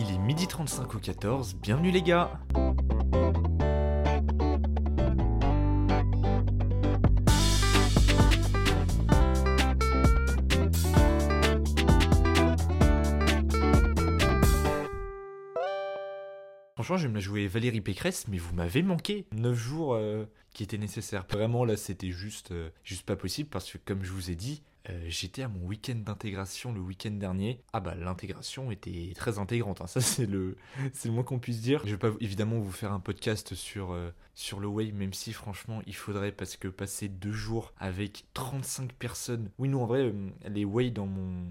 Il est midi 35 au 14, bienvenue les gars Franchement, j'aime la jouer Valérie Pécresse, mais vous m'avez manqué. 9 jours euh, qui étaient nécessaires. Vraiment, là, c'était juste, euh, juste pas possible parce que, comme je vous ai dit, euh, j'étais à mon week-end d'intégration le week-end dernier. Ah bah, l'intégration était très intégrante. hein. Ça, c'est le, le moins qu'on puisse dire. Je vais pas évidemment vous faire un podcast sur, sur le Way, même si, franchement, il faudrait parce que passer deux jours avec 35 personnes. Oui, nous, en vrai, les Way dans mon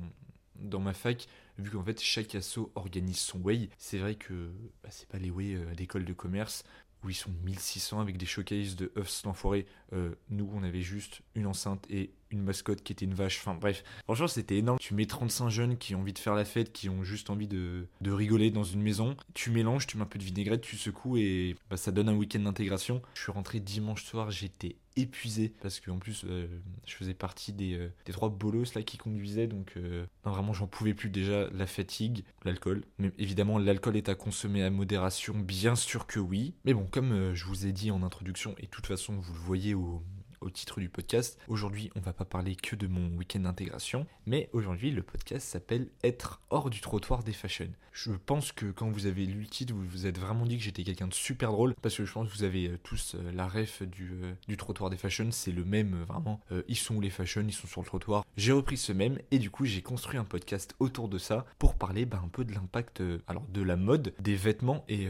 dans ma fac, vu qu'en fait chaque asso organise son way, c'est vrai que bah, c'est pas les way euh, d'école de commerce où ils sont 1600 avec des showcases de Huffs l'enfoiré. Euh, nous, on avait juste une enceinte et une mascotte qui était une vache. Enfin bref, franchement, c'était énorme. Tu mets 35 jeunes qui ont envie de faire la fête, qui ont juste envie de, de rigoler dans une maison. Tu mélanges, tu mets un peu de vinaigrette, tu secoues et bah, ça donne un week-end d'intégration. Je suis rentré dimanche soir, j'étais épuisé parce qu'en plus euh, je faisais partie des, euh, des trois bolos là qui conduisaient donc euh, non, vraiment j'en pouvais plus déjà la fatigue l'alcool mais évidemment l'alcool est à consommer à modération bien sûr que oui mais bon comme je vous ai dit en introduction et de toute façon vous le voyez au, au titre du podcast. Aujourd'hui, on va pas parler que de mon week-end d'intégration, mais aujourd'hui, le podcast s'appelle Être hors du trottoir des fashion. Je pense que quand vous avez lu le titre, vous vous êtes vraiment dit que j'étais quelqu'un de super drôle, parce que je pense que vous avez euh, tous euh, la ref du, euh, du trottoir des fashion, c'est le même, vraiment. ils sont où les fashion, ils sont sur le trottoir. J'ai repris ce même, et du coup, j'ai construit un podcast autour de ça pour parler bah, un peu de l'impact, alors de la mode, des vêtements, et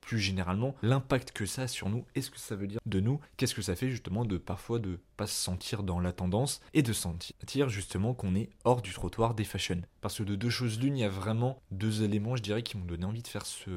plus généralement, l'impact que ça a sur nous, et ce que ça veut dire de nous, qu'est-ce que ça fait justement de parfois de pas se sentir dans la tendance et de sentir justement qu'on est hors du trottoir des fashion. Parce que de deux choses l'une, il y a vraiment deux éléments, je dirais, qui m'ont donné envie de faire ce,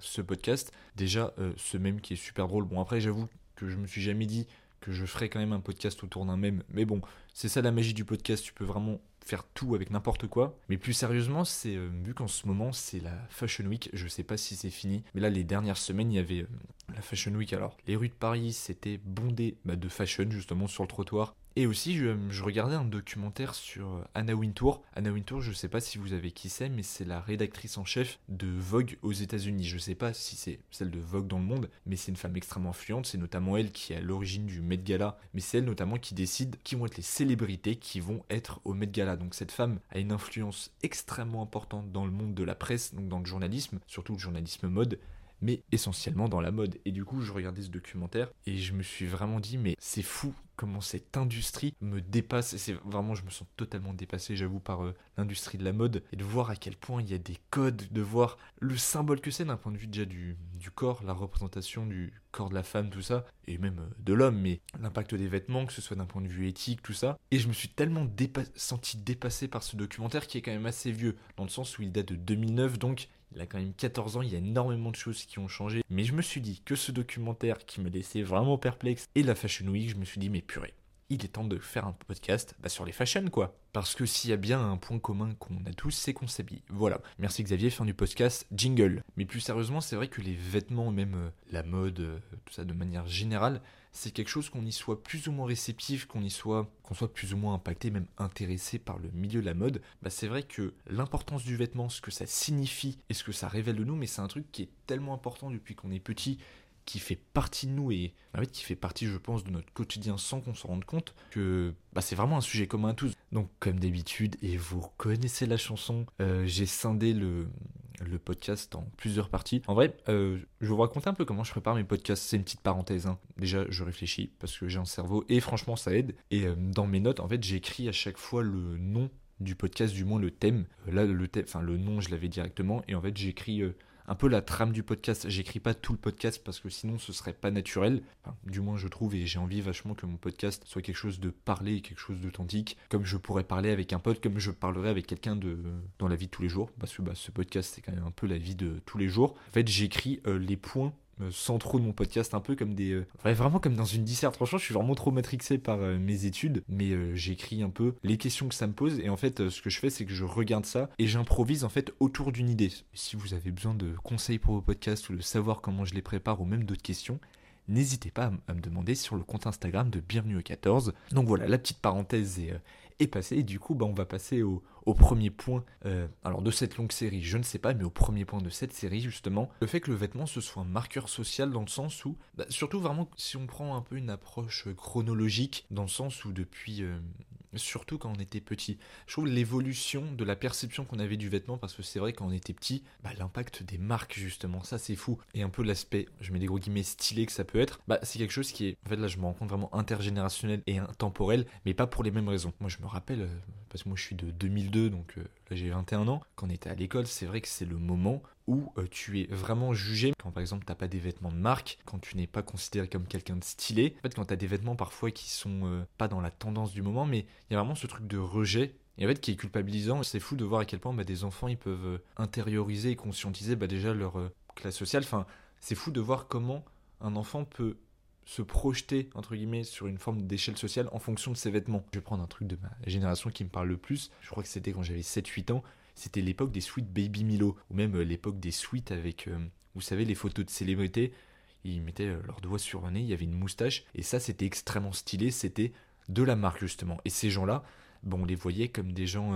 ce podcast. Déjà, euh, ce même qui est super drôle. Bon, après, j'avoue que je me suis jamais dit que je ferais quand même un podcast autour d'un même. Mais bon, c'est ça la magie du podcast, tu peux vraiment faire tout avec n'importe quoi. Mais plus sérieusement, c'est euh, vu qu'en ce moment c'est la Fashion Week, je sais pas si c'est fini, mais là les dernières semaines il y avait euh, la Fashion Week. Alors les rues de Paris c'était bondé bah, de fashion justement sur le trottoir. Et aussi, je, regardais un documentaire sur euh, Anna Wintour. Anna Wintour, je ne sais pas si vous avez qui c'est, mais c'est la rédactrice en chef de Vogue aux États-Unis. Je ne sais pas si c'est celle de Vogue dans le monde, mais c'est une femme extrêmement influente. C'est notamment elle qui est à l'origine du Met Gala, mais c'est elle notamment qui décide qui vont être les célébrités qui vont être au Met Gala. Donc cette femme a une influence extrêmement importante dans le monde de la presse, donc dans le journalisme, surtout le journalisme mode mais essentiellement dans la mode. Et du coup, je regardais ce documentaire et je me suis vraiment dit, mais c'est fou comment cette industrie me dépasse. Et c'est vraiment, je me sens totalement dépassé, j'avoue, par euh, l'industrie de la mode. Et de voir à quel point il y a des codes, de voir le symbole que c'est d'un point de vue déjà du, du, corps, la représentation du corps de la femme, tout ça, et même euh, de l'homme, mais l'impact des vêtements, que ce soit d'un point de vue éthique, tout ça. Et je me suis tellement senti dépassé par ce documentaire qui est quand même assez vieux, dans le sens où il date de 2009, donc il a quand même 14 ans, il y a énormément de choses qui ont changé. Mais je me suis dit que ce documentaire qui me laissait vraiment perplexe et la Fashion Week, je me suis dit, mais purée, il est temps de faire un podcast bah, sur les fashion quoi. Parce que s'il y a bien un point commun qu'on a tous, c'est qu'on s'habille. Voilà. Merci Xavier, fin du podcast, jingle. Mais plus sérieusement, c'est vrai que les vêtements, même euh, la mode, euh, tout ça de manière générale, c'est quelque chose qu'on y soit plus ou moins réceptif, qu'on y soit, qu'on soit plus ou moins impacté, même intéressé par le milieu de la mode. Bah c'est vrai que l'importance du vêtement, ce que ça signifie et ce que ça révèle de nous, mais c'est un truc qui est tellement important depuis qu'on est petit qui fait partie de nous et en fait qui fait partie je pense de notre quotidien sans qu'on s'en rende compte que bah, c'est vraiment un sujet commun à tous. Donc comme d'habitude et vous connaissez la chanson, euh, j'ai scindé le, podcast en plusieurs parties. En vrai, euh, je vais vous raconter un peu comment je prépare mes podcasts. C'est une petite parenthèse. Hein. Déjà, je réfléchis parce que j'ai un cerveau et franchement, ça aide. Et euh, dans mes notes, en fait, j'écris à chaque fois le nom du podcast, du moins le thème. Là, le thème, le nom, je l'avais directement. Et en fait, j'écris un peu la trame du podcast. J'écris pas tout le podcast parce que sinon ce serait pas naturel. du moins je trouve et j'ai envie vachement que mon podcast soit quelque chose de parlé, quelque chose d'authentique, comme je pourrais parler avec un pote, comme je parlerais avec quelqu'un de dans la vie de tous les jours, parce que bah, ce podcast c'est quand même un peu la vie de tous les jours. En fait j'écris euh, les points sans trop de mon podcast, un peu comme des. Euh, vraiment comme dans une disserte. Franchement, je suis vraiment trop matrixé par euh, mes études, mais euh, j'écris un peu les questions que ça me pose. Et en fait, ce que je fais, c'est que je regarde ça et j'improvise en fait autour d'une idée. Si vous avez besoin de conseils pour vos podcasts ou de savoir comment je les prépare ou même d'autres questions, n'hésitez pas à, me demander sur le compte Instagram de Bienvenue au 14. Donc voilà, la petite parenthèse est, passée. Du coup, bah, on va passer au, au premier point, euh, alors de cette longue série, je ne sais pas, mais au premier point de cette série justement, le fait que le vêtement ce soit un marqueur social dans le sens où, bah, surtout vraiment si on prend un peu une approche chronologique, dans le sens où depuis euh, surtout quand on était petit. Je trouve l'évolution de la perception qu'on avait du vêtement, parce que c'est vrai quand on était petit, bah, l'impact des marques justement, ça c'est fou. Et un peu l'aspect, je mets des gros guillemets, stylé que ça peut être, bah, c'est quelque chose qui est, en fait là je me rends compte vraiment intergénérationnel et intemporel, mais pas pour les mêmes raisons. Moi je me rappelle, euh, parce que moi je suis de 2002, donc euh, là j'ai 21 ans, quand on était à l'école, c'est vrai que c'est le moment où euh, tu es vraiment jugé quand par exemple t'as pas des vêtements de marque, quand tu n'es pas considéré comme quelqu'un de stylé. En fait, quand t'as des vêtements parfois qui sont euh, pas dans la tendance du moment, mais il y a vraiment ce truc de rejet. Et en fait, qui est culpabilisant, c'est fou de voir à quel point bah, des enfants ils peuvent euh, intérioriser et conscientiser bah, déjà leur classe sociale. Enfin, c'est fou de voir comment un enfant peut se projeter entre guillemets sur une forme d'échelle sociale en fonction de ses vêtements. Je vais prendre un truc de ma génération qui me parle le plus. Je crois que c'était quand j'avais 7-8 ans c'était l'époque des suites Baby Milo, ou même euh, l'époque des suites avec, euh, vous savez, les photos de célébrités. Ils mettaient euh, leurs doigts sur le nez, il y avait une moustache, et ça c'était extrêmement stylé, c'était de la marque justement. Et ces gens-là, bon, on les voyait comme des gens,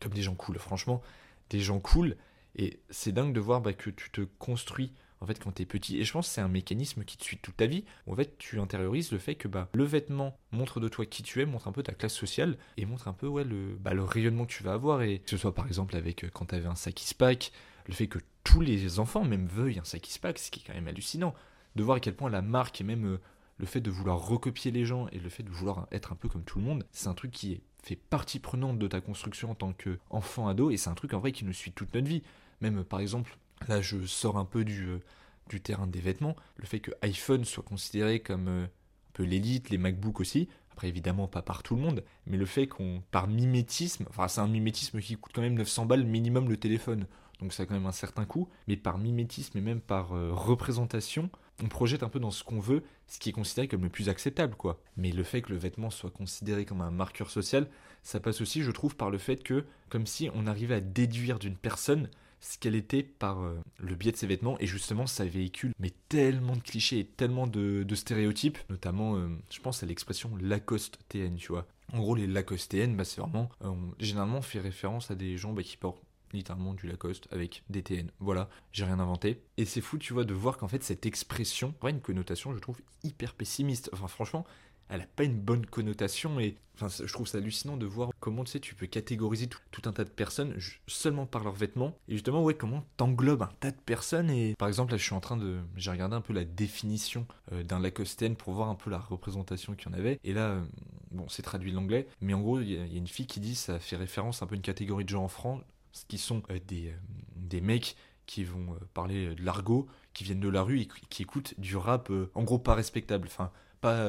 comme des gens cool, franchement, des gens cool. Et c'est dingue de voir bah, que tu te construis en fait quand t'es petit. Et je pense que c'est un mécanisme qui te suit toute ta vie. En fait, tu intériorises le fait que bah, le vêtement montre de toi qui tu es, montre un peu ta classe sociale et montre un peu bah, le rayonnement que tu vas avoir. Et que ce soit par exemple avec euh, quand t'avais un sac pack, le fait que tous les enfants même veuillent un sac pack, ce qui est quand même hallucinant. De voir à quel point la marque et même euh, le fait de vouloir recopier les gens et le fait de vouloir être un peu comme tout le monde, c'est un truc qui fait partie prenante de ta construction en tant qu'enfant ado et c'est un truc en vrai qui nous suit toute notre vie. Même par exemple, Là, je sors un peu du, euh, du terrain des vêtements. Le fait que iPhone soit considéré comme euh, un peu l'élite, les MacBook aussi, après évidemment pas par tout le monde, mais le fait qu'on, par mimétisme, enfin c'est un mimétisme qui coûte quand même 900 balles minimum le téléphone, donc ça a quand même un certain coût, mais par mimétisme et même par euh, représentation, on projette un peu dans ce qu'on veut, ce qui est considéré comme le plus acceptable, quoi. Mais le fait que le vêtement soit considéré comme un marqueur social, ça passe aussi, je trouve, par le fait que, comme si on arrivait à déduire d'une personne ce qu'elle était par euh, le biais de ses vêtements et justement ça véhicule mais tellement de clichés et tellement de, stéréotypes notamment euh, je pense à l'expression Lacoste TN tu vois en gros les Lacoste TN bah, c'est vraiment euh, généralement fait référence à des gens bah, qui portent littéralement du Lacoste avec des TN. Voilà, j'ai rien inventé. Et c'est fou, tu vois, de voir qu'en fait cette expression a une connotation, je trouve, hyper pessimiste. Enfin, franchement, elle n'a pas une bonne connotation et enfin, je trouve ça hallucinant de voir comment tu sais tu peux catégoriser tout, un tas de personnes seulement par leurs vêtements. Et justement ouais comment t'englobes un tas de personnes et par exemple là je suis en train de j'ai regardé un peu la définition euh, d'un Lacostean pour voir un peu la représentation qu'il y en avait. Et là euh, bon c'est traduit de l'anglais mais en gros il y, a une fille qui dit ça fait référence un peu à une catégorie de gens en France qui sont euh, des, des mecs qui vont parler de l'argot, qui viennent de la rue et qui écoutent du rap en gros pas respectable, enfin pas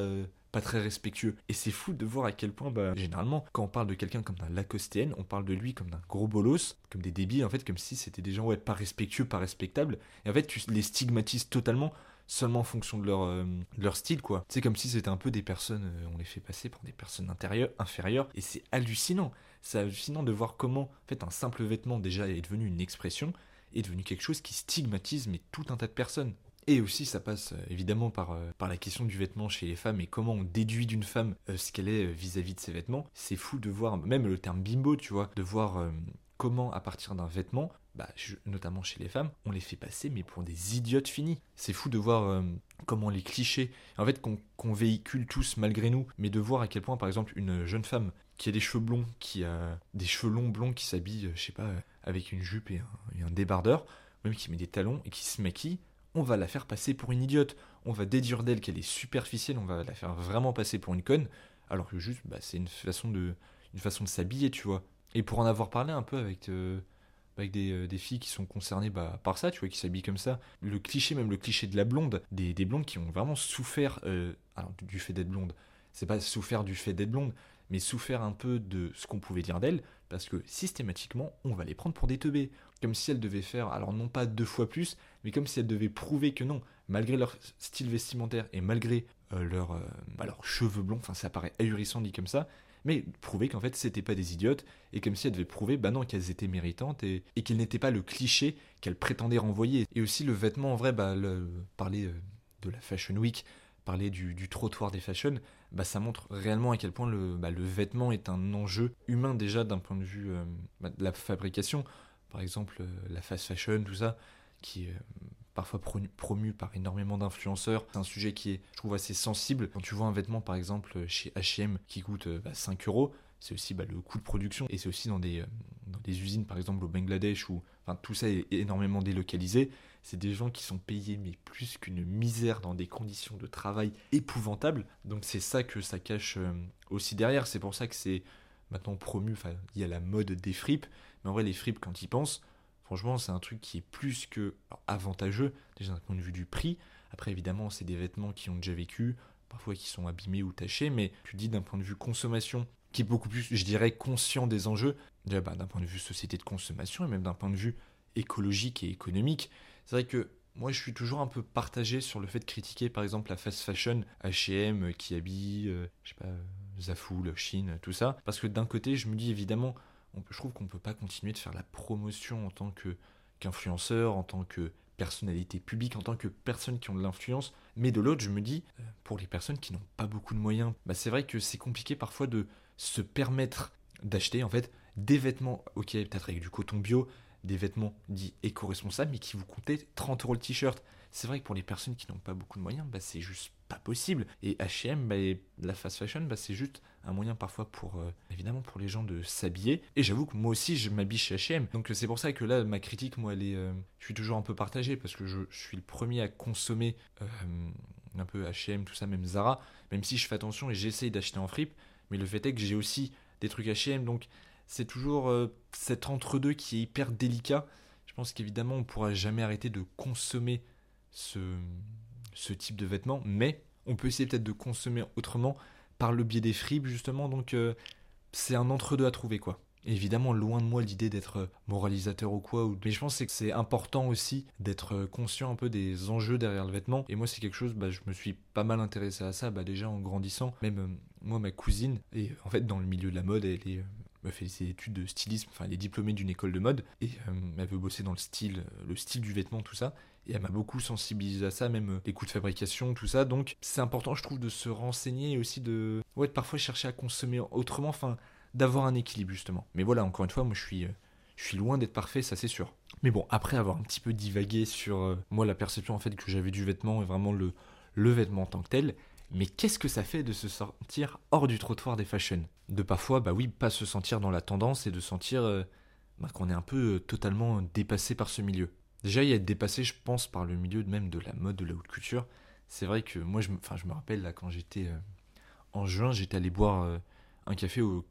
pas très respectueux. Et c'est fou de voir à quel point, bah, généralement, quand on parle de quelqu'un comme d'un Lacostéen, on parle de lui comme d'un gros bolos, comme des débiles, en fait, comme si c'était des gens ouais, pas respectueux, pas respectables. Et en fait, tu les stigmatises totalement seulement en fonction de leur, euh, style, quoi. C'est comme si c'était un peu des personnes, euh, on les fait passer pour des personnes intérieures, inférieures, et c'est hallucinant. C'est hallucinant de voir comment, en fait, un simple vêtement déjà est devenu une expression, est devenu quelque chose qui stigmatise mais tout un tas de personnes. Et aussi, ça passe euh, évidemment par, euh, par la question du vêtement chez les femmes et comment on déduit d'une femme euh, ce qu'elle est vis-à-vis de ses vêtements. C'est fou de voir, même le terme bimbo, tu vois, de voir comment à partir d'un vêtement, bah, notamment chez les femmes, on les fait passer mais pour des idiotes finis. C'est fou de voir comment les clichés, en fait qu'on véhicule tous malgré nous, mais de voir à quel point par exemple une jeune femme qui a des cheveux blonds, qui a des cheveux longs blonds, qui s'habille, je sais pas, avec une jupe et un, et un débardeur, même qui met des talons et qui se maquille, on va la faire passer pour une idiote. On va déduire d'elle qu'elle est superficielle, on va la faire vraiment passer pour une conne, alors que juste, bah, c'est une façon de, une façon de s'habiller, tu vois. Et pour en avoir parlé un peu avec, euh, euh, des, filles qui sont concernées bah, par ça, tu vois, qui s'habillent comme ça, le cliché, même le cliché de la blonde, des, blondes qui ont vraiment souffert, euh, du fait d'être blonde, c'est pas souffert du fait d'être blonde, mais souffert un peu de ce qu'on pouvait dire d'elle, parce que systématiquement, on va les prendre pour des teubés. Comme si elles devaient faire, alors non pas deux fois plus, mais comme si elles devaient prouver que non, malgré leur style vestimentaire et malgré euh, euh, bah, leurs cheveux blonds, enfin ça paraît ahurissant dit comme ça, mais prouver qu'en fait c'était pas des idiotes, et comme si elles devaient prouver, bah non, qu'elles étaient méritantes, et, et qu'elles n'étaient pas le cliché qu'elles prétendaient renvoyer. Et aussi le vêtement, en vrai, bah, le, parler euh, de la Fashion Week, parler du, du trottoir des fashion, bah, ça montre réellement à quel point le, bah, le vêtement est un enjeu humain déjà d'un point de vue euh, bah, de la fabrication. Par exemple, euh, la fast fashion, tout ça, qui est parfois promu, par énormément d'influenceurs. C'est un sujet qui est, je trouve, assez sensible. Quand tu vois un vêtement, par exemple, chez H&M qui coûte 5 euros, c'est aussi le coût de production et c'est aussi dans des, dans des usines, par exemple au Bangladesh, où enfin, tout ça est énormément délocalisé. C'est des gens qui sont payés, mais plus qu'une misère, dans des conditions de travail épouvantables. Donc c'est ça que ça cache euh, aussi derrière. C'est pour ça que c'est maintenant promu. Enfin, il y a la mode des fripes. Mais en vrai, les fripes, quand ils pensent, franchement, c'est un truc qui est plus que avantageux, déjà d'un point de vue du prix. Après, évidemment, c'est des vêtements qui ont déjà vécu, parfois qui sont abîmés ou tachés, mais tu dis d'un point de vue consommation, qui est beaucoup plus, je dirais, conscient des enjeux, bah, d'un point de vue société de consommation et même d'un point de vue écologique et économique. C'est vrai que moi, je suis toujours un peu partagé sur le fait de critiquer, par exemple, la fast fashion, H&M, qui habille, euh, je sais pas, Zaful, Chine, tout ça. Parce que d'un côté, je me dis évidemment, on je trouve qu'on ne peut pas continuer de faire la promotion en tant qu'influenceur, en tant que personnalité publique, en tant que personne qui ont de l'influence. Mais de l'autre, je me dis, euh, pour les personnes qui n'ont pas beaucoup de moyens, bah c'est vrai que c'est compliqué parfois de se permettre d'acheter en fait des vêtements, ok, peut-être avec du coton bio, des vêtements dits éco-responsables, mais qui vous coûtaient 30 euros le t-shirt. C'est vrai que pour les personnes qui n'ont pas beaucoup de moyens, bah, c'est juste pas possible. Et H&M, bah, la fast fashion, bah, c'est juste un moyen parfois pour, euh, évidemment, pour les gens de s'habiller. Et j'avoue que moi aussi, je m'habille chez H&M. Donc c'est pour ça que là, ma critique, moi, elle est, euh, je suis toujours un peu partagé parce que je, suis le premier à consommer euh, un peu H&M, tout ça, même Zara. Même si je fais attention et j'essaye d'acheter en fripe, mais le fait est que j'ai aussi des trucs H&M, donc c'est toujours cet entre-deux qui est hyper délicat. Je pense qu'évidemment, on ne pourra jamais arrêter de consommer ce, type de vêtements, mais on peut essayer peut-être de consommer autrement par le biais des fripes, justement. Donc, euh, c'est un entre-deux à trouver, quoi. Évidemment, loin de moi l'idée d'être moralisateur ou quoi, mais je pense que c'est important aussi d'être conscient un peu des enjeux derrière le vêtement. Et moi, c'est quelque chose, bah, je me suis pas mal intéressé à ça, bah, déjà en grandissant. Même euh, moi, ma cousine, et en fait, dans le milieu de la mode, elle est elle fait ses études de stylisme, enfin elle est diplômée d'une école de mode et euh, elle veut bosser dans le style, euh, le style du vêtement, tout ça. Et elle m'a beaucoup sensibilisé à ça, même euh, les coûts de fabrication, tout ça. Donc c'est important, je trouve, de se renseigner et aussi de, ouais, parfois chercher à consommer autrement, enfin d'avoir un équilibre justement. Mais voilà, encore une fois, moi je suis, je suis loin d'être parfait, ça c'est sûr. Mais bon, après avoir un petit peu divagué sur moi la perception en fait que j'avais du vêtement et vraiment le vêtement en tant que tel, mais qu'est-ce que ça fait de se sentir hors du trottoir des fashions De parfois, bah oui, pas se sentir dans la tendance et de sentir euh, bah, qu'on est un peu euh, totalement dépassé par ce milieu. Déjà, il y a être dépassé, je pense, par le milieu même de la mode, de la haute couture. C'est vrai que moi, je me, je me rappelle, là, quand j'étais euh, en juin, j'étais allé boire un café au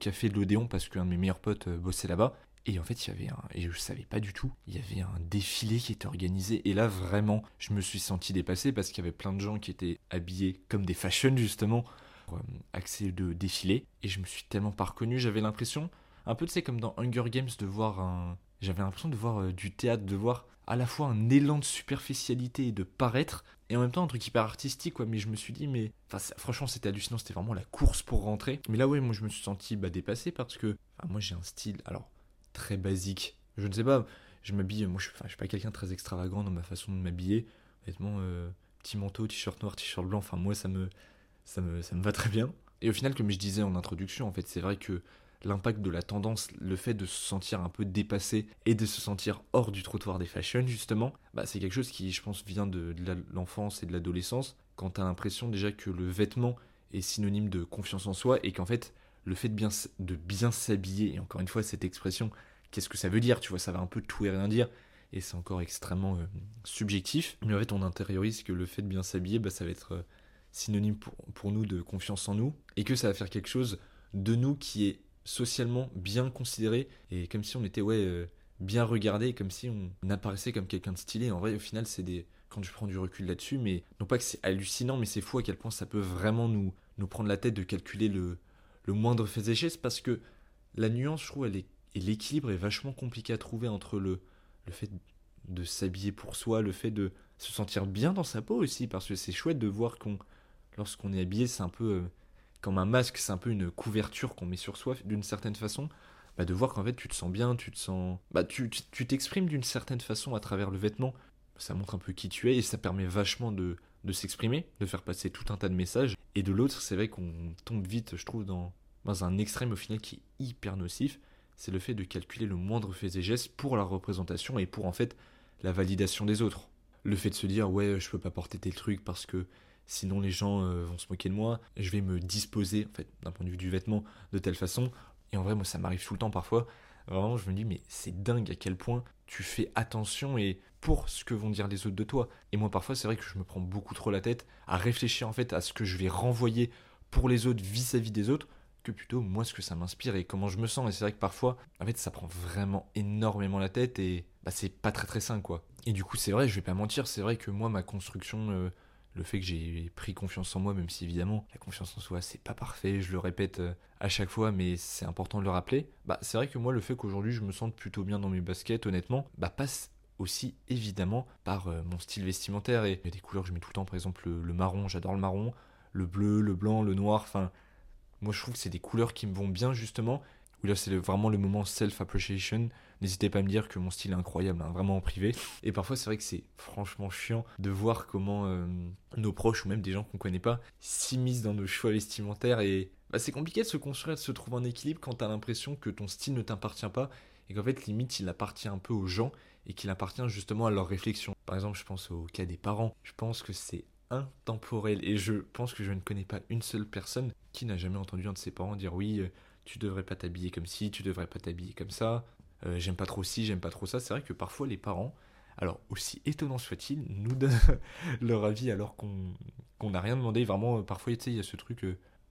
café de l'Odéon parce qu'un de mes meilleurs potes bossait là-bas. Et en fait, il y avait un, et je savais pas du tout, il y avait un défilé qui était organisé. Et là, vraiment, je me suis senti dépassé parce qu'il y avait plein de gens qui étaient habillés comme des fashion, justement, pour euh, de défilé. Et je me suis tellement pas reconnu. J'avais l'impression, un peu, tu sais, comme dans Hunger Games, de voir un. J'avais l'impression de voir euh, du théâtre, de voir à la fois un élan de superficialité et de paraître, et en même temps un truc hyper artistique, quoi. Mais je me suis dit, mais. Franchement, c'était hallucinant, c'était vraiment la course pour rentrer. Mais là, ouais, moi, je me suis senti bah, dépassé parce que. moi, j'ai un style. Alors très basique. Je ne sais pas, je m'habille, moi je, enfin, je suis pas quelqu'un de très extravagant dans ma façon de m'habiller. Honnêtement, euh, petit manteau, t-shirt noir, t-shirt blanc, enfin moi ça me, ça, me, ça me va très bien. Et au final, comme je disais en introduction, en fait, c'est vrai que l'impact de la tendance, le fait de se sentir un peu dépassé et de se sentir hors du trottoir des fashions, justement, bah, c'est quelque chose qui, je pense, vient de, l'enfance et de l'adolescence, quand tu as l'impression déjà que le vêtement est synonyme de confiance en soi et qu'en fait, le fait de bien, de bien s'habiller, et encore une fois, cette expression, qu'est-ce que ça veut dire Tu vois, ça va un peu tout et rien dire, et c'est encore extrêmement euh, subjectif. Mais en fait, on intériorise que le fait de bien s'habiller, bah, ça va être euh, synonyme pour, pour, nous de confiance en nous, et que ça va faire quelque chose de nous qui est socialement bien considéré, et comme si on était, ouais, euh, bien regardé, comme si on apparaissait comme quelqu'un de stylé. En vrai, au final, c'est des. Quand je prends du recul là-dessus, mais non pas que c'est hallucinant, mais c'est fou à quel point ça peut vraiment nous, nous prendre la tête de calculer le, le moindre fait et geste parce que la nuance, je trouve, elle est, et l'équilibre est vachement compliqué à trouver entre le, le fait de s'habiller pour soi, le fait de se sentir bien dans sa peau aussi, parce que c'est chouette de voir qu'on, lorsqu'on est habillé, c'est un peu euh, comme un masque, c'est un peu une couverture qu'on met sur soi d'une certaine façon. Bah, de voir qu'en fait tu te sens bien, tu te sens, bah, tu, tu t'exprimes d'une certaine façon à travers le vêtement. Ça montre un peu qui tu es et ça permet vachement de de s'exprimer, de faire passer tout un tas de messages. Et de l'autre, c'est vrai qu'on tombe vite, je trouve, dans, un extrême au final qui est hyper nocif. C'est le fait de calculer le moindre fait et geste pour la représentation et pour en fait la validation des autres. Le fait de se dire ouais je peux pas porter tel truc parce que sinon les gens euh, vont se moquer de moi, je vais me disposer en fait d'un point de vue du vêtement de telle façon. Et en vrai moi ça m'arrive tout le temps parfois. Vraiment je me dis mais c'est dingue à quel point tu fais attention et pour ce que vont dire les autres de toi. Et moi parfois c'est vrai que je me prends beaucoup trop la tête à réfléchir en fait à ce que je vais renvoyer pour les autres vis-à-vis des autres que plutôt moi ce que ça m'inspire et comment je me sens. Et c'est vrai que parfois en fait ça prend vraiment énormément la tête et bah, c'est pas très très sain quoi. Et du coup c'est vrai, je vais pas mentir, c'est vrai que moi ma construction... Euh, le fait que j'ai pris confiance en moi, même si évidemment la confiance en soi c'est pas parfait, je le répète euh, à chaque fois, mais c'est important de le rappeler. Bah c'est vrai que moi le fait qu'aujourd'hui je me sente plutôt bien dans mes baskets, honnêtement, bah passe aussi évidemment par euh, mon style vestimentaire et il y a des couleurs que je mets tout le temps, par exemple le, marron, j'adore le marron, le bleu, le blanc, le noir, enfin moi je trouve que c'est des couleurs qui me vont bien justement. Oui là c'est vraiment le moment self-appreciation. N'hésitez pas à me dire que mon style est incroyable, hein, vraiment en privé. Et parfois c'est vrai que c'est franchement chiant de voir comment euh, nos proches ou même des gens qu'on connaît pas s'immiscent dans nos choix vestimentaires et bah, c'est compliqué de se construire, de se trouver en équilibre quand t'as l'impression que ton style ne t'appartient pas et qu'en fait limite il appartient un peu aux gens et qu'il appartient justement à leur réflexion. Par exemple, je pense au cas des parents. Je pense que c'est intemporel et je pense que je ne connais pas une seule personne qui n'a jamais entendu un de ses parents dire oui, euh, tu devrais pas t'habiller comme ci, tu devrais pas t'habiller comme ça, euh, j'aime pas trop ci, j'aime pas trop ça. C'est vrai que parfois les parents, alors aussi étonnant soit-il, nous donnent leur avis alors qu'on n'a rien demandé. Vraiment, euh, parfois, il y a ce truc,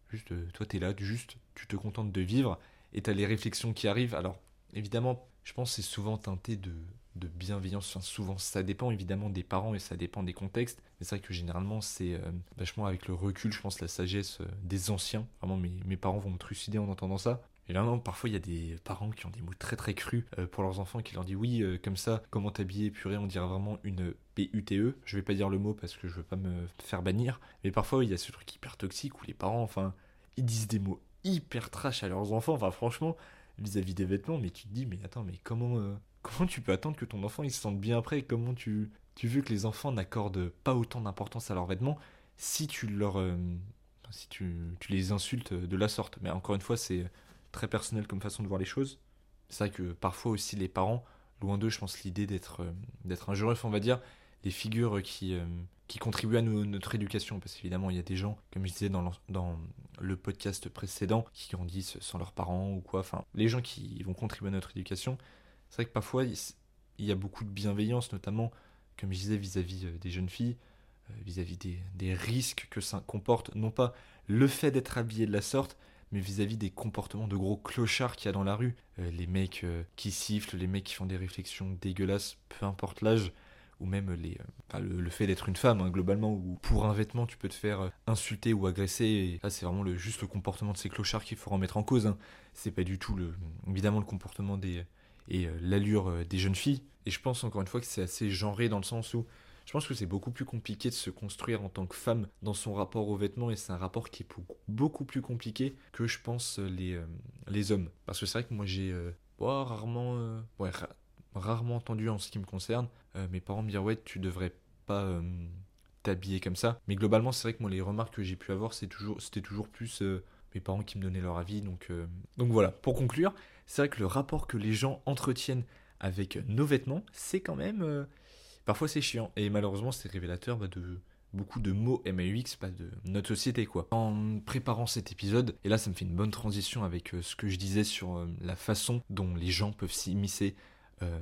juste, toi t'es là, juste, tu te contentes de vivre et t'as les réflexions qui arrivent. Alors, évidemment, je pense c'est souvent teinté de, de bienveillance. Souvent, ça dépend évidemment des parents et ça dépend des contextes. Mais c'est vrai que généralement, c'est euh, vachement avec le recul, je pense, la sagesse euh, des anciens. Vraiment, mes, parents vont me trucider en entendant ça. Et là, non, parfois, il y a des parents qui ont des mots très très crus euh, pour leurs enfants qui leur disent oui, comme ça, comment t'habiller, purée, on dirait vraiment une PUTE. Je vais pas dire le mot parce que je veux pas me faire bannir. Mais parfois, il y a ce truc hyper toxique où les parents, enfin, ils disent des mots hyper trash à leurs enfants. Enfin, franchement, vis-à-vis des vêtements, mais tu te dis, mais attends, mais comment, comment tu peux attendre que ton enfant il se sente bien après? Comment tu, tu veux que les enfants n'accordent pas autant d'importance à leurs vêtements si tu leur. Euh, si tu, tu, les insultes de la sorte? Mais encore une fois, c'est très personnel comme façon de voir les choses. C'est vrai que parfois aussi les parents, loin d'eux, je pense l'idée d'être euh, d'être injurieux, on va dire, des figures qui, qui contribuent à notre éducation. Parce qu'évidemment, il y a des gens, comme je disais dans, dans le podcast précédent, qui grandissent sans leurs parents ou quoi. Enfin, les gens qui vont contribuer à notre éducation. C'est vrai que parfois, il y a beaucoup de bienveillance, notamment, comme je disais, vis-à-vis euh, des jeunes filles, euh, vis-à-vis des, risques que ça comporte, non pas le fait d'être habillé de la sorte, mais vis-à-vis des comportements de gros clochards qu'il y a dans la rue. Euh, les mecs qui sifflent, les mecs qui font des réflexions dégueulasses, peu importe l'âge ou même le, fait d'être une femme, hein, globalement, où pour un vêtement tu peux te faire insulter ou agresser. Et là, c'est vraiment le, juste le comportement de ces clochards qu'il faut remettre en cause. Hein. C'est pas du tout, le, évidemment, le comportement des, et euh, l'allure des jeunes filles. Et je pense encore une fois que c'est assez genré dans le sens où je pense que c'est beaucoup plus compliqué de se construire en tant que femme dans son rapport aux vêtements et c'est un rapport qui est beaucoup plus compliqué que je pense les, les hommes. Parce que c'est vrai que moi j'ai rarement, ouais, rarement entendu en ce qui me concerne euh, mes parents me dire ouais tu devrais pas euh, t'habiller comme ça. Mais globalement c'est vrai que moi les remarques que j'ai pu avoir c'est toujours c'était toujours plus euh, mes parents qui me donnaient leur avis. Donc, donc voilà, pour conclure, c'est vrai que le rapport que les gens entretiennent avec nos vêtements, c'est quand même... parfois c'est chiant. Et malheureusement c'est révélateur bah, de beaucoup de mots MAUX, pas de notre société quoi. En préparant cet épisode, et là ça me fait une bonne transition avec ce que je disais sur la façon dont les gens peuvent s'immiscer euh,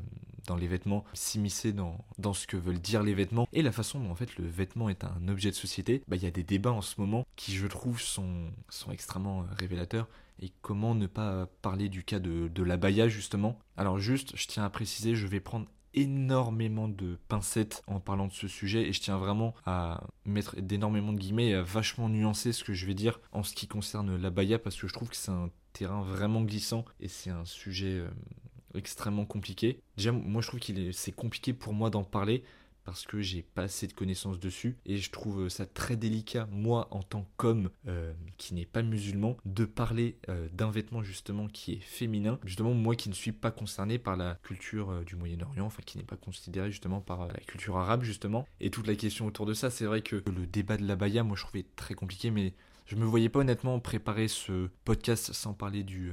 dans les vêtements, s'immiscer dans, dans ce que veulent dire les vêtements et la façon dont en fait le vêtement est un objet de société, bah, il y a des débats en ce moment qui je trouve sont, sont extrêmement révélateurs et comment ne pas parler du cas de, de l'abaya justement? Alors juste, je tiens à préciser, je vais prendre énormément de pincettes en parlant de ce sujet et je tiens vraiment à mettre d'énormément de guillemets et à vachement nuancer ce que je vais dire en ce qui concerne l'abaya parce que je trouve que c'est un terrain vraiment glissant et c'est un sujet euh, extrêmement compliqué. Déjà, moi je trouve est, c'est compliqué pour moi d'en parler parce que j'ai pas assez de connaissances dessus et je trouve ça très délicat, moi en tant qu'homme euh, qui n'est pas musulman, de parler euh, d'un vêtement justement qui est féminin, justement moi qui ne suis pas concerné par la culture euh, du Moyen-Orient, enfin qui n'est pas considéré justement par la culture arabe justement, et toute la question autour de ça, c'est vrai que le débat de la baya, moi je trouvais très compliqué, mais je me voyais pas honnêtement préparer ce podcast sans parler du,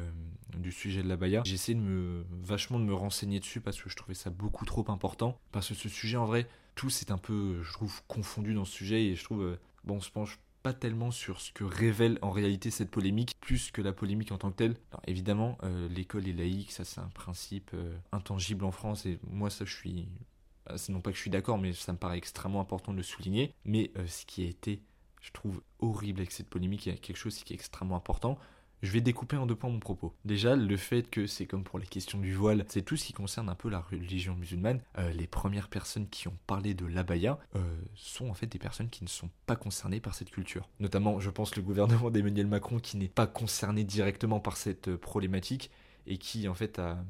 du sujet de la baya. J'ai essayé de me vachement de me renseigner dessus parce que je trouvais ça beaucoup trop important. Parce que ce sujet en vrai, tout c'est un peu, je trouve, confondu dans ce sujet et je trouve, euh, bon, on se penche pas tellement sur ce que révèle en réalité cette polémique, plus que la polémique en tant que telle. Alors évidemment, euh, l'école est laïque, ça c'est un principe euh, intangible en France et moi ça je suis, non pas que je suis d'accord, mais ça me paraît extrêmement important de le souligner. Mais ce qui a été, je trouve, horrible avec cette polémique, il y a quelque chose qui est extrêmement important. Je vais découper en deux points mon propos. Déjà, le fait que c'est comme pour les questions du voile, c'est tout ce qui concerne un peu la religion musulmane. Euh, les premières personnes qui ont parlé de l'abaya euh, sont en fait des personnes qui ne sont pas concernées par cette culture. Notamment, je pense, le gouvernement d'Emmanuel Macron qui n'est pas concerné directement par cette euh, problématique et qui en fait a,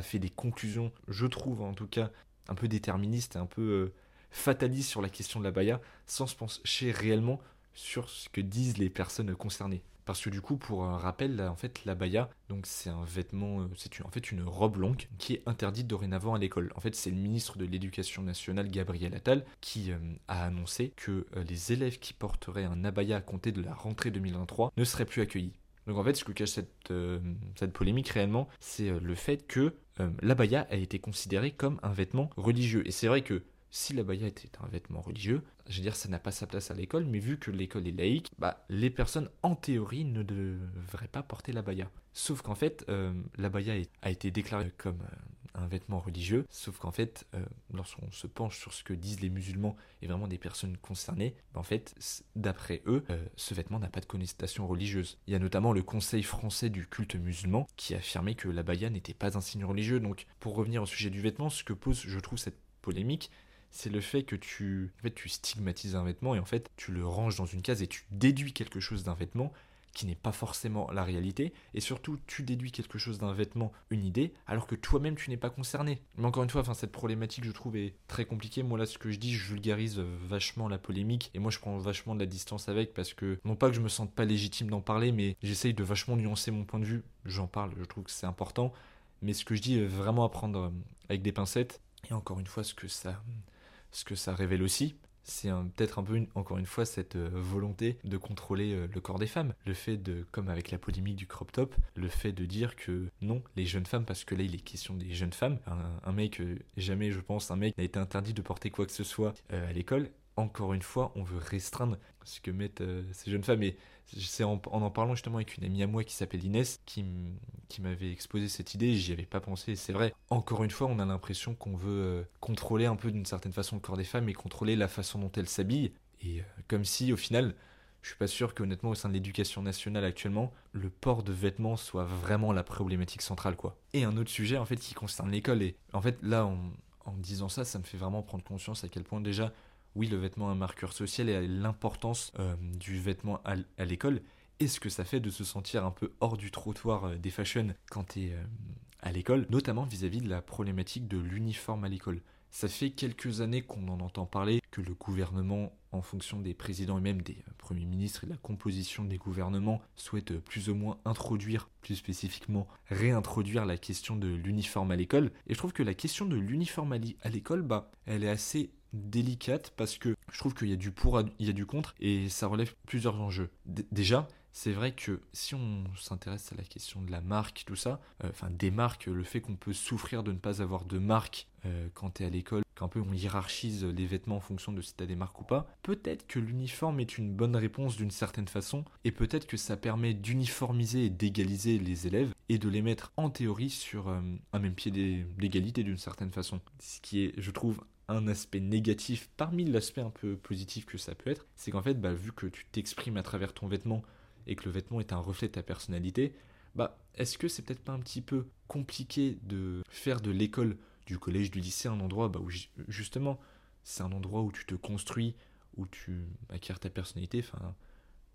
fait des conclusions, je trouve en tout cas, un peu déterministes et un peu fatalistes sur la question de l'abaya sans se pencher réellement sur ce que disent les personnes concernées. Parce que du coup, pour un rappel, en fait, l'abaya, donc c'est un vêtement, euh, c'est en fait une robe longue qui est interdite dorénavant à l'école. En fait, c'est le ministre de l'Éducation nationale, Gabriel Attal, qui euh, a annoncé que euh, les élèves qui porteraient un abaya à compter de la rentrée 2023 ne seraient plus accueillis. Donc en fait, ce que cache cette, cette polémique réellement, c'est le fait que l'abaya a été considéré comme un vêtement religieux. Et c'est vrai que si l'abaya était un vêtement religieux, je veux dire, ça n'a pas sa place à l'école, mais vu que l'école est laïque, bah, les personnes, en théorie, ne devraient pas porter l'abaya. Sauf qu'en fait, euh, l'abaya a été déclaré comme euh, un vêtement religieux, sauf qu'en fait, euh, lorsqu'on se penche sur ce que disent les musulmans et vraiment des personnes concernées, bah, en fait, d'après eux, ce vêtement n'a pas de connotation religieuse. Il y a notamment le Conseil français du culte musulman qui a affirmé que l'abaya n'était pas un signe religieux. Donc, pour revenir au sujet du vêtement, ce que pose, je trouve, cette polémique, c'est le fait que tu, tu stigmatises un vêtement et en fait tu le ranges dans une case et tu déduis quelque chose d'un vêtement qui n'est pas forcément la réalité, et surtout tu déduis quelque chose d'un vêtement, une idée, alors que toi-même tu n'es pas concerné. Mais encore une fois, enfin, cette problématique je trouve est très compliquée. Moi là ce que je dis, je vulgarise vachement la polémique, et moi je prends vachement de la distance avec, parce que non pas que je me sente pas légitime d'en parler, mais j'essaye de vachement nuancer mon point de vue, j'en parle, je trouve que c'est important, mais ce que je dis est vraiment à prendre avec des pincettes, et encore une fois ce que ça ce que ça révèle aussi, c'est peut-être un peu, encore une fois, cette euh, volonté de contrôler euh, le corps des femmes. Le fait de, comme avec la polémique du crop top, le fait de dire que non, les jeunes femmes, parce que là il est question des jeunes femmes, un, mec, euh, jamais je pense, un mec n'a été interdit de porter quoi que ce soit à l'école, encore une fois, on veut restreindre ce que mettent ces jeunes femmes. Et c'est en, en, parlant justement avec une amie à moi qui s'appelle Inès, qui, m'avait exposé cette idée, j'y avais pas pensé. C'est vrai, encore une fois, on a l'impression qu'on veut euh, contrôler un peu d'une certaine façon le corps des femmes et contrôler la façon dont elles s'habillent. Et euh, comme si, au final, je suis pas sûr qu'honnêtement, au sein de l'éducation nationale actuellement, le port de vêtements soit vraiment la problématique centrale, quoi. Et un autre sujet, en fait, qui concerne l'école. Et en fait, là, en, en disant ça, ça me fait vraiment prendre conscience à quel point déjà oui, le vêtement est un marqueur social et l'importance euh, du vêtement à, l'école et ce que ça fait de se sentir un peu hors du trottoir euh, des fashions quand tu es euh, à l'école, notamment vis-à-vis de la problématique de l'uniforme à l'école? Ça fait quelques années qu'on en entend parler, que le gouvernement, en fonction des présidents et même des premiers ministres et de la composition des gouvernements, souhaite plus ou moins introduire, plus spécifiquement réintroduire la question de l'uniforme à l'école. Et je trouve que la question de l'uniforme à l'école, bah, elle est assez délicate parce que je trouve qu'il y a du pour, il y a du contre et ça relève plusieurs enjeux. déjà, c'est vrai que si on s'intéresse à la question de la marque, tout ça, euh, enfin des marques, le fait qu'on peut souffrir de ne pas avoir de marque euh, quand tu es à l'école, qu'un peu on hiérarchise les vêtements en fonction de si tu as des marques ou pas, peut-être que l'uniforme est une bonne réponse d'une certaine façon, et peut-être que ça permet d'uniformiser et d'égaliser les élèves et de les mettre en théorie sur euh, un même pied d'égalité d'une certaine façon. Ce qui est, je trouve, un aspect négatif parmi l'aspect un peu positif que ça peut être, c'est qu'en fait, bah, vu que tu t'exprimes à travers ton vêtement et que le vêtement est un reflet de ta personnalité, bah, est-ce que c'est peut-être pas un petit peu compliqué de faire de l'école, du collège, du lycée un endroit bah, où justement c'est un endroit où tu te construis, où tu acquiers ta personnalité,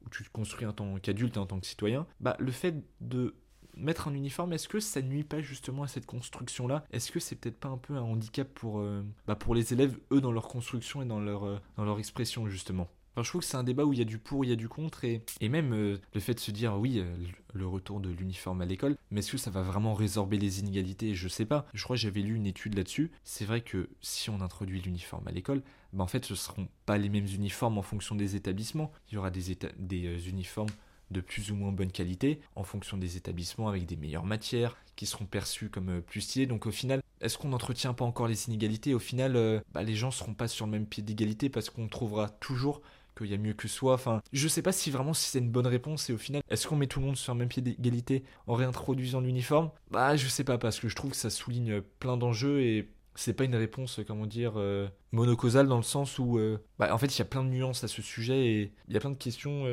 où tu te construis en tant qu'adulte et en tant que citoyen, bah, le fait de mettre un uniforme, est-ce que ça nuit pas justement à cette construction-là? Est-ce que c'est peut-être pas un peu un handicap pour, euh, bah, pour les élèves, eux, dans leur construction et dans leur, euh, dans leur expression, justement? Je trouve que c'est un débat où il y a du pour, il y a du contre, et, et même euh, le fait de se dire, oui, le retour de l'uniforme à l'école, mais est-ce que ça va vraiment résorber les inégalités? Je sais pas. Je crois que j'avais lu une étude là-dessus. C'est vrai que si on introduit l'uniforme à l'école, bah en fait, ce seront pas les mêmes uniformes en fonction des établissements. Il y aura des, des uniformes de plus ou moins bonne qualité en fonction des établissements avec des meilleures matières qui seront perçues comme euh, plus stylées. Donc au final, est-ce qu'on n'entretient pas encore les inégalités? Au final, euh, bah, les gens seront pas sur le même pied d'égalité parce qu'on trouvera toujours qu'il y a mieux que soi. Enfin, je sais pas si vraiment c'est une bonne réponse et au final, est-ce qu'on met tout le monde sur le même pied d'égalité en réintroduisant l'uniforme? Bah, je sais pas parce que je trouve que ça souligne plein d'enjeux et c'est pas une réponse, comment dire, euh, monocausale dans le sens où, bah, en fait, il y a plein de nuances à ce sujet et il y a plein de questions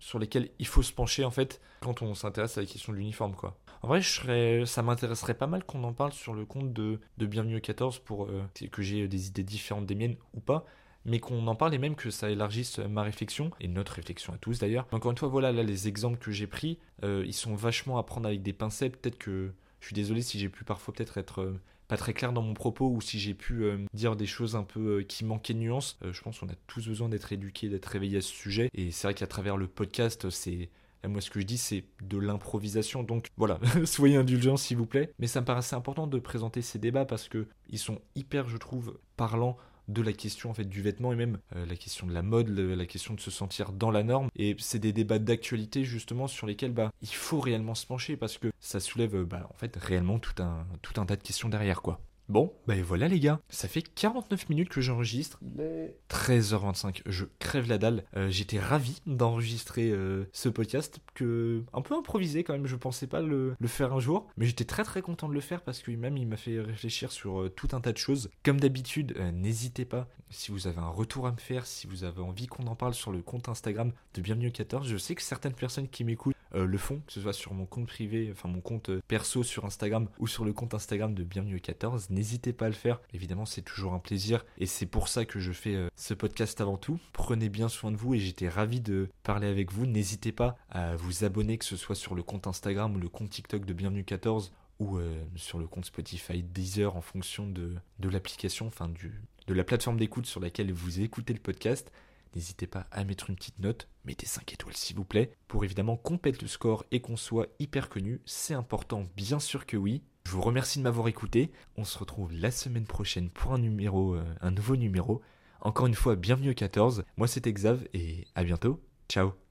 sur lesquels il faut se pencher en fait quand on s'intéresse à la question de l'uniforme quoi. En vrai, ça m'intéresserait pas mal qu'on en parle sur le compte de, de Bienvenue 14 pour euh, que j'ai des idées différentes des miennes ou pas, mais qu'on en parle et même que ça élargisse ma réflexion et notre réflexion à tous d'ailleurs. Encore une fois, voilà là les exemples que j'ai pris, euh, ils sont vachement à prendre avec des pincettes. Peut-être que je suis désolé si j'ai pu parfois peut-être être, euh, pas très clair dans mon propos ou si j'ai pu euh, dire des choses un peu euh, qui manquaient de nuances. Euh, je pense qu'on a tous besoin d'être éduqués, d'être réveillés à ce sujet. Et c'est vrai qu'à travers le podcast, c'est moi, ce que je dis, c'est de l'improvisation. Donc voilà, soyez indulgents s'il vous plaît. Mais ça me paraissait important de présenter ces débats parce que ils sont hyper, je trouve, parlants de la question du vêtement et même euh, la question de la mode, la question de se sentir dans la norme. Et c'est des débats d'actualité justement sur lesquels bah il faut réellement se pencher parce que ça soulève bah en fait réellement tout un tout un tas de questions derrière quoi. Bon, bah et voilà les gars, ça fait 49 minutes que j'enregistre. Il est 13h25, je crève la dalle. Euh, j'étais ravi d'enregistrer euh, ce podcast, que un peu improvisé quand même, je pensais pas le, faire un jour, mais j'étais très très content de le faire parce que même il m'a fait réfléchir sur euh, tout un tas de choses. Comme d'habitude, n'hésitez pas, si vous avez un retour à me faire, si vous avez envie qu'on en parle sur le compte Instagram de Bienvenue 14, je sais que certaines personnes qui m'écoutent euh, le font, que ce soit sur mon compte privé, enfin mon compte euh, perso sur Instagram ou sur le compte Instagram de Bienvenue 14. N'hésitez pas à le faire. Évidemment, c'est toujours un plaisir et c'est pour ça que je fais euh, ce podcast avant tout. Prenez bien soin de vous et j'étais ravi de parler avec vous. N'hésitez pas à vous abonner, que ce soit sur le compte Instagram ou le compte TikTok de Bienvenue 14 ou sur le compte Spotify Deezer en fonction de, de l'application, enfin du, de la plateforme d'écoute sur laquelle vous écoutez le podcast. N'hésitez pas à mettre une petite note, mettez 5 étoiles s'il vous plaît, pour évidemment qu'on pète le score et qu'on soit hyper connu. C'est important, bien sûr que oui. Je vous remercie de m'avoir écouté. On se retrouve la semaine prochaine pour un numéro, euh, un nouveau numéro. Encore une fois, bienvenue au 14. Moi c'était Xav et à bientôt. Ciao